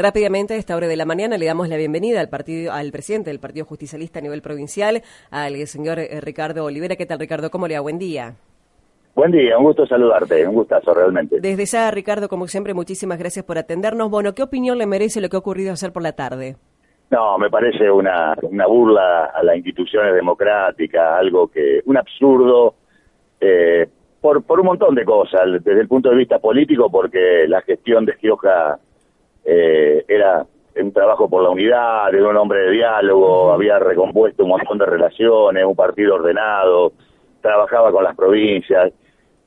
Rápidamente, a esta hora de la mañana, le damos la bienvenida al partido, al presidente del Partido Justicialista a nivel provincial, al señor eh, Ricardo Olivera. ¿Qué tal, Ricardo? ¿Cómo le va? Buen día. Buen día, un gusto saludarte, un gustazo realmente. Desde ya, Ricardo, como siempre, muchísimas gracias por atendernos. Bueno, ¿qué opinión le merece lo que ha ocurrido ayer por la tarde? No, me parece una, una burla a las instituciones democráticas, algo que, un absurdo, eh, por, por un montón de cosas, desde el punto de vista político, porque la gestión de Gioja eh, era un trabajo por la unidad, era un hombre de diálogo, había recompuesto un montón de relaciones, un partido ordenado, trabajaba con las provincias.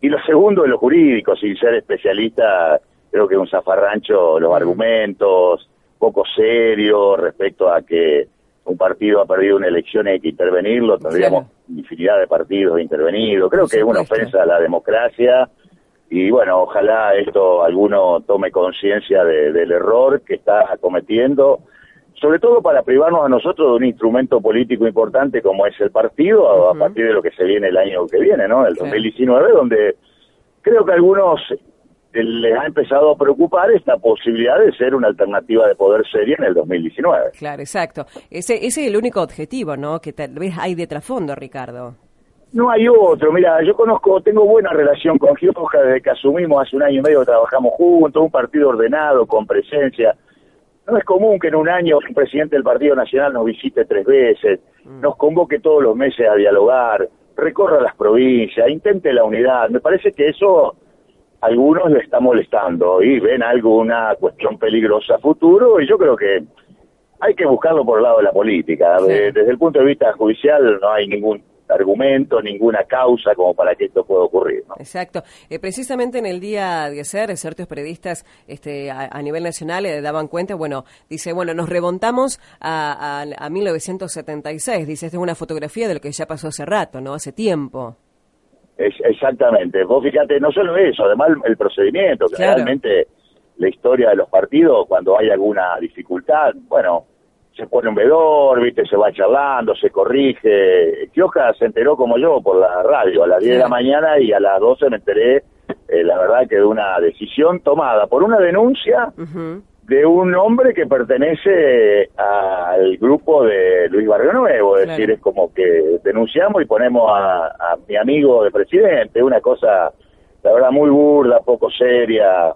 Y lo segundo, en lo jurídico, sin ser especialista, creo que un zafarrancho, los argumentos, poco serio respecto a que un partido ha perdido una elección y hay que intervenirlo, tendríamos infinidad de partidos intervenidos. Creo que es una ofensa a la democracia y bueno, ojalá esto alguno tome conciencia del error que está cometiendo, sobre todo para privarnos a nosotros de un instrumento político importante como es el partido, a partir de lo que se viene el año que viene, ¿no? El 2019, donde creo que algunos les ha empezado a preocupar esta posibilidad de ser una alternativa de poder seria en el 2019. Claro, exacto. Ese, ese es el único objetivo, ¿no? Que tal vez hay de trasfondo, Ricardo. No hay otro. Mira, yo conozco, tengo buena relación con Gioja desde que asumimos hace un año y medio que trabajamos juntos, un partido ordenado, con presencia. No es común que en un año un presidente del Partido Nacional nos visite tres veces, mm. nos convoque todos los meses a dialogar, recorra las provincias, intente la unidad. Me parece que eso algunos le está molestando y ven alguna cuestión peligrosa a futuro y yo creo que hay que buscarlo por el lado de la política. Desde el punto de vista judicial no hay ningún argumento, ninguna causa como para que esto pueda ocurrir. Exacto. Eh, precisamente en el día de ayer, ciertos periodistas este, a, nivel nacional le daban cuenta, bueno, dice, bueno, nos remontamos a, a, a 1976, dice, esta es una fotografía de lo que ya pasó hace rato, ¿no? Hace tiempo. Es, exactamente. Vos fíjate, no solo eso, además el, procedimiento, que realmente la historia de los partidos, cuando hay alguna dificultad, bueno, se pone un vedor, viste, se va charlando, se corrige. Kioja se enteró como yo por la radio a las 10 de la mañana y a las 12 me enteré, eh, la verdad, que de una decisión tomada por una denuncia de un hombre que pertenece al grupo de Luis Barrio Nuevo, es decir, es como que denunciamos y ponemos a, mi amigo de presidente, una cosa, la verdad, muy burda, poco seria.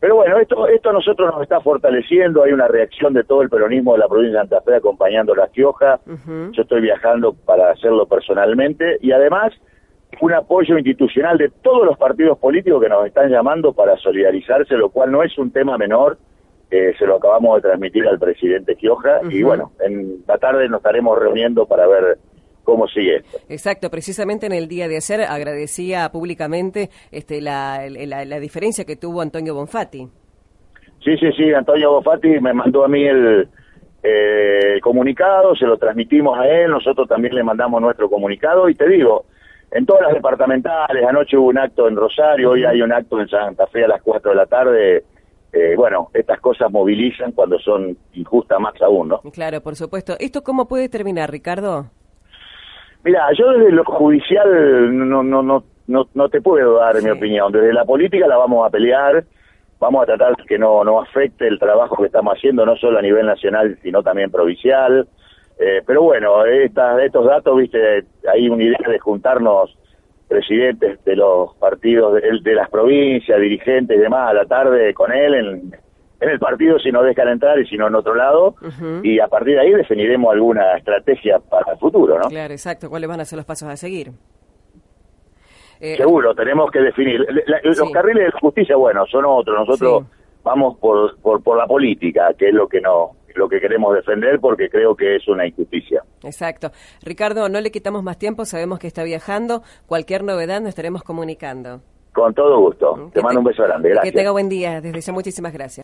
Pero bueno, esto, esto a nosotros nos está fortaleciendo, hay una reacción de todo el peronismo de la provincia de Santa Fe acompañando a la Quioja, yo estoy viajando para hacerlo personalmente y además un apoyo institucional de todos los partidos políticos que nos están llamando para solidarizarse, lo cual no es un tema menor, se lo acabamos de transmitir al presidente Quioja y bueno, en la tarde nos estaremos reuniendo para ver cómo sigue esto. Exacto, precisamente en el día de ayer agradecía públicamente este, la, la, diferencia que tuvo Antonio Bonfatti. Sí, sí, sí, Antonio Bonfatti me mandó a mí el, eh, comunicado, se lo transmitimos a él, nosotros también le mandamos nuestro comunicado y te digo, en todas las departamentales, anoche hubo un acto en Rosario, hoy hay un acto en Santa Fe a las 4 de la tarde, eh, bueno, estas cosas movilizan cuando son injustas más aún, ¿no? Claro, por supuesto. ¿Esto cómo puede terminar, Ricardo? Mira, yo desde lo judicial no, no, no, no, no te puedo dar mi opinión. Desde la política la vamos a pelear, vamos a tratar que no, no afecte el trabajo que estamos haciendo, no solo a nivel nacional, sino también provincial. Eh, pero bueno, estas, estos datos, viste, hay una idea de juntarnos presidentes de los partidos de, las provincias, dirigentes y demás a la tarde con él en, el partido si no dejan entrar y si no en otro lado y a partir de ahí definiremos alguna estrategia para el futuro, ¿no? Claro, exacto. ¿Cuáles van a ser los pasos a seguir? Eh, Seguro, tenemos que definir. los carriles de justicia, bueno, son otros. Nosotros vamos por, por, por la política, que es lo que no lo que queremos defender porque creo que es una injusticia. Exacto. Ricardo, no le quitamos más tiempo, sabemos que está viajando. Cualquier novedad nos estaremos comunicando. Con todo gusto. Te mando un beso grande. Gracias. Que tenga buen día. Desde ya muchísimas gracias.